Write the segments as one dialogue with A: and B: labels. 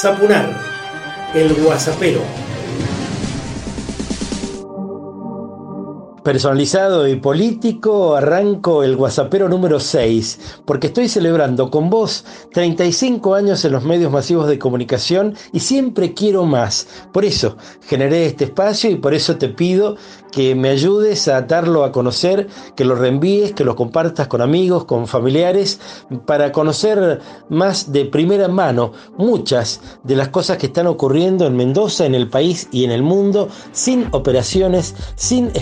A: Zapunar, el guasapero. Personalizado y político, arranco el WhatsAppero número 6, porque estoy celebrando con vos 35 años en los medios masivos de comunicación y siempre quiero más. Por eso generé este espacio y por eso te pido que me ayudes a darlo a conocer, que lo reenvíes, que lo compartas con amigos, con familiares, para conocer más de primera mano muchas de las cosas que están ocurriendo en Mendoza, en el país y en el mundo, sin operaciones, sin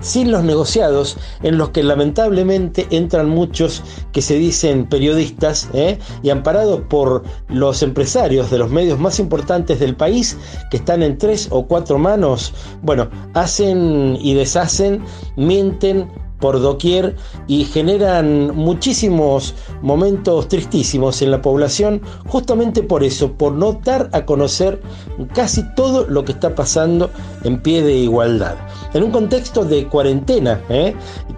A: sin los negociados en los que lamentablemente entran muchos que se dicen periodistas ¿eh? y amparados por los empresarios de los medios más importantes del país que están en tres o cuatro manos, bueno, hacen y deshacen, mienten, por doquier y generan muchísimos momentos tristísimos en la población, justamente por eso, por no dar a conocer casi todo lo que está pasando en pie de igualdad. En un contexto de cuarentena, ¿eh?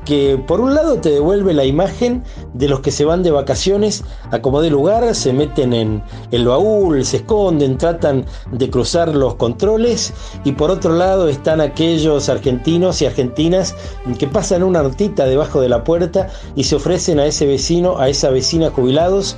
A: que por un lado te devuelve la imagen de los que se van de vacaciones a como de lugar, se meten en el baúl, se esconden, tratan de cruzar los controles, y por otro lado están aquellos argentinos y argentinas que pasan una debajo de la puerta y se ofrecen a ese vecino, a esa vecina jubilados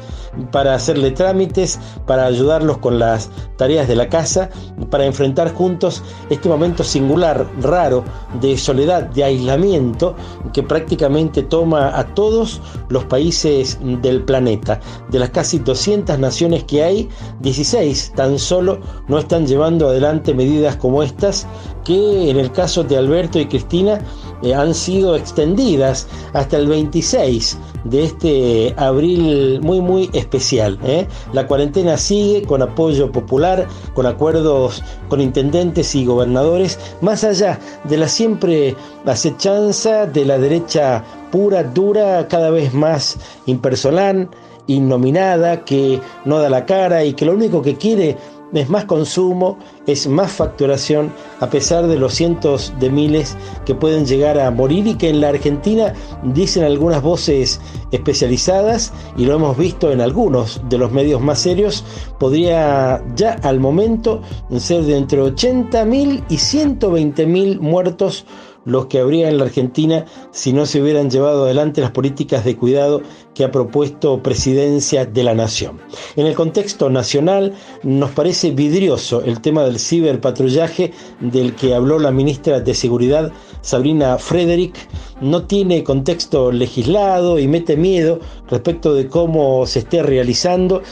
A: para hacerle trámites, para ayudarlos con las tareas de la casa, para enfrentar juntos este momento singular, raro, de soledad, de aislamiento que prácticamente toma a todos los países del planeta. De las casi 200 naciones que hay, 16 tan solo no están llevando adelante medidas como estas que en el caso de Alberto y Cristina eh, han sido extendidas hasta el 26 de este abril muy muy especial. ¿eh? La cuarentena sigue con apoyo popular, con acuerdos con intendentes y gobernadores, más allá de la siempre acechanza de la derecha pura, dura, cada vez más impersonal, innominada, que no da la cara y que lo único que quiere es más consumo, es más facturación, a pesar de los cientos de miles que pueden llegar a morir y que en la Argentina dicen algunas voces especializadas, y lo hemos visto en algunos de los medios más serios, podría ya al momento ser de entre 80.000 y 120.000 muertos los que habría en la Argentina si no se hubieran llevado adelante las políticas de cuidado que ha propuesto Presidencia de la Nación. En el contexto nacional nos parece vidrioso el tema del ciberpatrullaje del que habló la ministra de Seguridad Sabrina Frederick. No tiene contexto legislado y mete miedo respecto de cómo se esté realizando,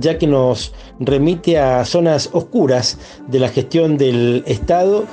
A: ya que nos remite a zonas oscuras de la gestión del Estado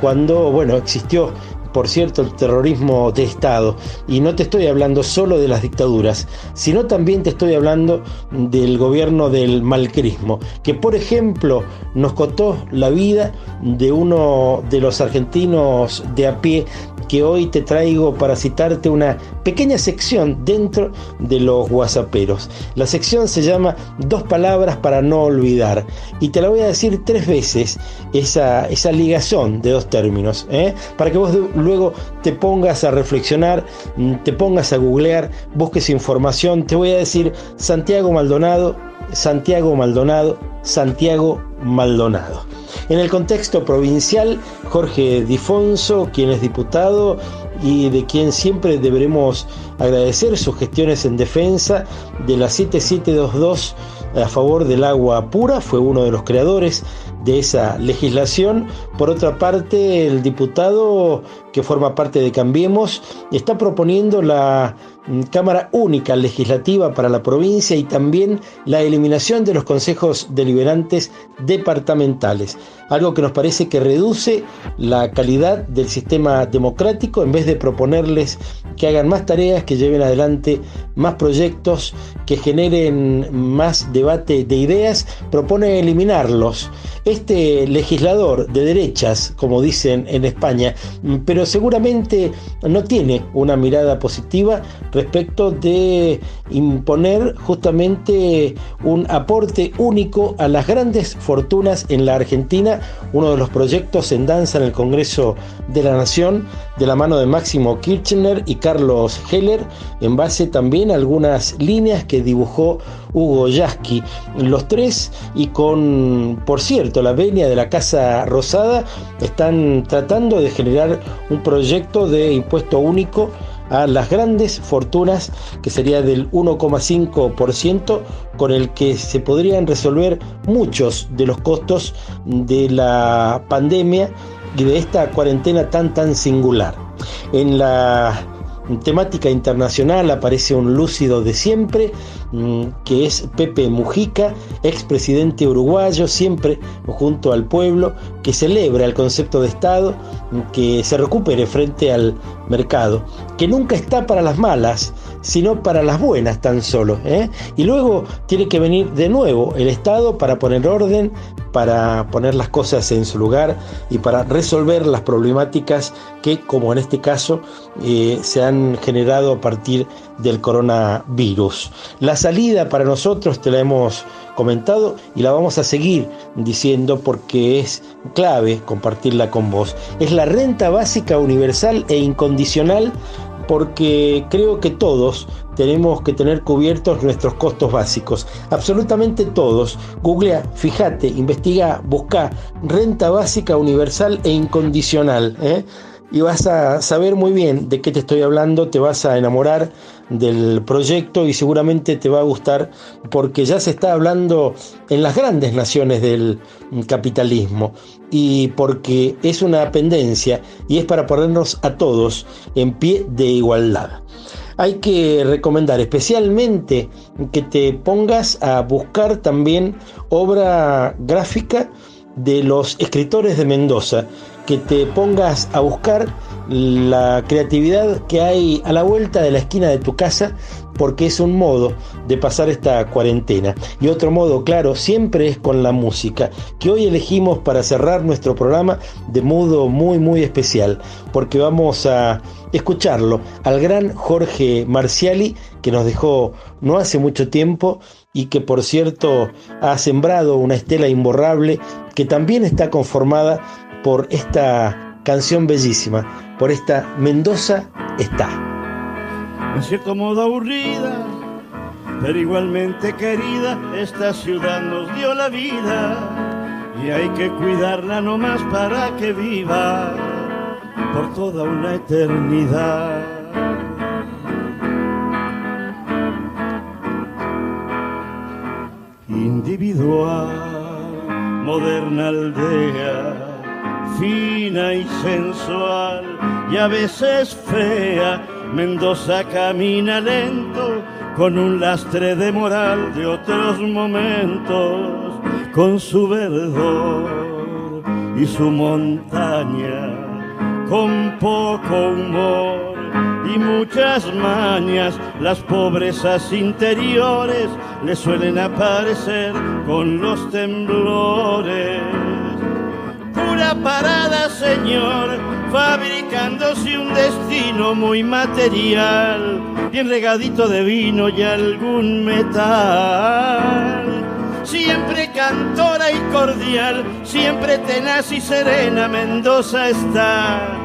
A: cuando, bueno, existió por cierto, el terrorismo de Estado. Y no te estoy hablando solo de las dictaduras, sino también te estoy hablando del gobierno del malcrismo, que por ejemplo nos costó la vida de uno de los argentinos de a pie que hoy te traigo para citarte una pequeña sección dentro de los guasaperos. La sección se llama Dos palabras para no olvidar y te la voy a decir tres veces esa, esa de dos términos, ¿eh? para que vos luego te pongas a reflexionar, mm, te pongas a googlear, busques información. Te voy a decir Santiago Maldonado, Santiago Maldonado, Santiago Maldonado. En el contexto provincial, Jorge Difonso, quien es diputado y de quien siempre deberemos agradecer sus gestiones en defensa de la 7722 a favor del agua pura, fue uno de los creadores de esa legislación. Por otra parte, el diputado que forma parte de Cambiemos está proponiendo la mm, Cámara Única Legislativa para la provincia y también la eliminación de los consejos deliberantes departamentales, algo que nos parece que reduce la calidad del sistema democrático en vez de proponerles que hagan más tareas, que lleven adelante más proyectos, que generen más debate de ideas, propone eliminarlos. Este legislador de derechas, como dicen en España, pero seguramente no tiene una mirada positiva respecto de imponer justamente un aporte único a las grandes fortunas en la Argentina, uno de los proyectos en danza en el Congreso de la Nación, de la mano de Máximo Kirchner y Carlos Heller, en base también a algunas líneas que dibujó Hugo Yasky, los tres y con, por cierto, la venia de la Casa Rosada están tratando de generar un proyecto de impuesto único a las grandes fortunas, que sería del 1,5%, con el que se podrían resolver muchos de los costos de la pandemia y de esta cuarentena tan tan singular. En la temática internacional aparece un lúcido de siempre, mm, que es Pepe Mujica, expresidente uruguayo, siempre junto al pueblo, que celebra el concepto de Estado, que se recupere frente al mercado, que nunca está para las malas, sino para las buenas tan solo. ¿eh? Y luego tiene que venir de nuevo el Estado para poner orden, para poner las cosas en su lugar y para resolver las problemáticas que, como en este caso, eh, se han generado a partir del coronavirus. La salida para nosotros te la hemos comentado y la vamos a seguir diciendo porque es clave compartirla con vos. Es la renta básica universal e incondicional porque creo que todos tenemos que tener cubiertos nuestros costos básicos. Absolutamente todos. Googlea, fíjate, investiga, busca renta básica universal e incondicional. ¿eh? Y vas a saber muy bien de qué te estoy hablando, te vas a enamorar del proyecto y seguramente te va a gustar porque ya se está hablando en las grandes naciones del capitalismo y porque es una pendencia y es para ponernos a todos en pie de igualdad. Hay que recomendar especialmente que te pongas a buscar también obra gráfica de los escritores de Mendoza que te pongas a buscar la creatividad que hay a la vuelta de la esquina de tu casa porque es un modo de pasar esta cuarentena. Y otro modo, claro, siempre es con la música, que hoy elegimos para cerrar nuestro programa de modo muy, muy especial, porque vamos a escucharlo al gran Jorge Marciali, que nos dejó no hace mucho tiempo y que por cierto ha sembrado una estela imborrable que también está conformada por esta canción bellísima, por esta Mendoza está.
B: En cierto modo aburrida, pero igualmente querida, esta ciudad nos dio la vida y hay que cuidarla no más para que viva por toda una eternidad. Individual, moderna aldea fina y sensual y a veces fea. Mendoza camina lento con un lastre de moral de otros momentos, con su verdor y su montaña, con poco humor y muchas mañas, las pobrezas interiores le suelen aparecer con los temblores pura parada, Señor, fabricándose un destino muy material, bien regadito de vino y algún metal. Siempre cantora y cordial, siempre tenaz y serena, Mendoza está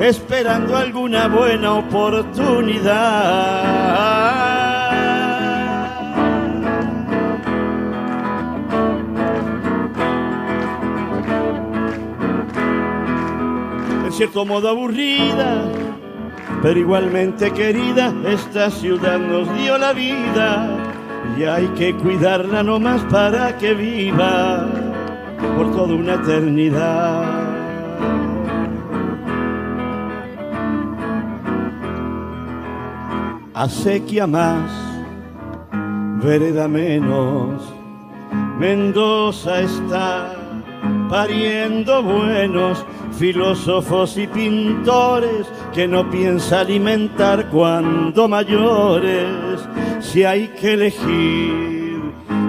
B: esperando alguna buena oportunidad. Cierto modo aburrida, pero igualmente querida, esta ciudad nos dio la vida y hay que cuidarla no más para que viva por toda una eternidad. Acequia más, vereda menos, Mendoza está pariendo buenos filósofos y pintores que no piensa alimentar cuando mayores, si hay que elegir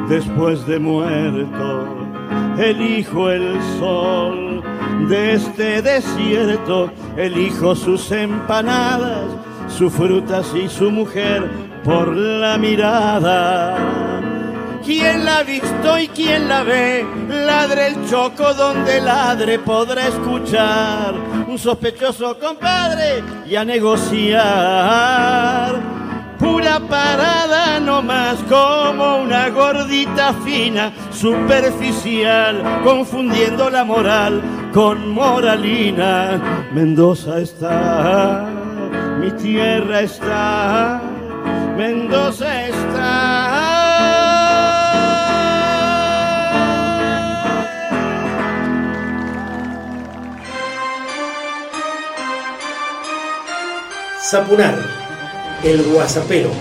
B: después de muerto, elijo el sol de este desierto, elijo sus empanadas, sus frutas y su mujer por la mirada ¿Quién la ha visto y quién la ve? Ladre el choco donde ladre podrá escuchar un sospechoso compadre y a negociar. Pura parada no más como una maldita fina, superficial, confundiendo la moral con moralina. Mendoza está, mi tierra está, Mendoza está.
A: Zapunar, el guasapero.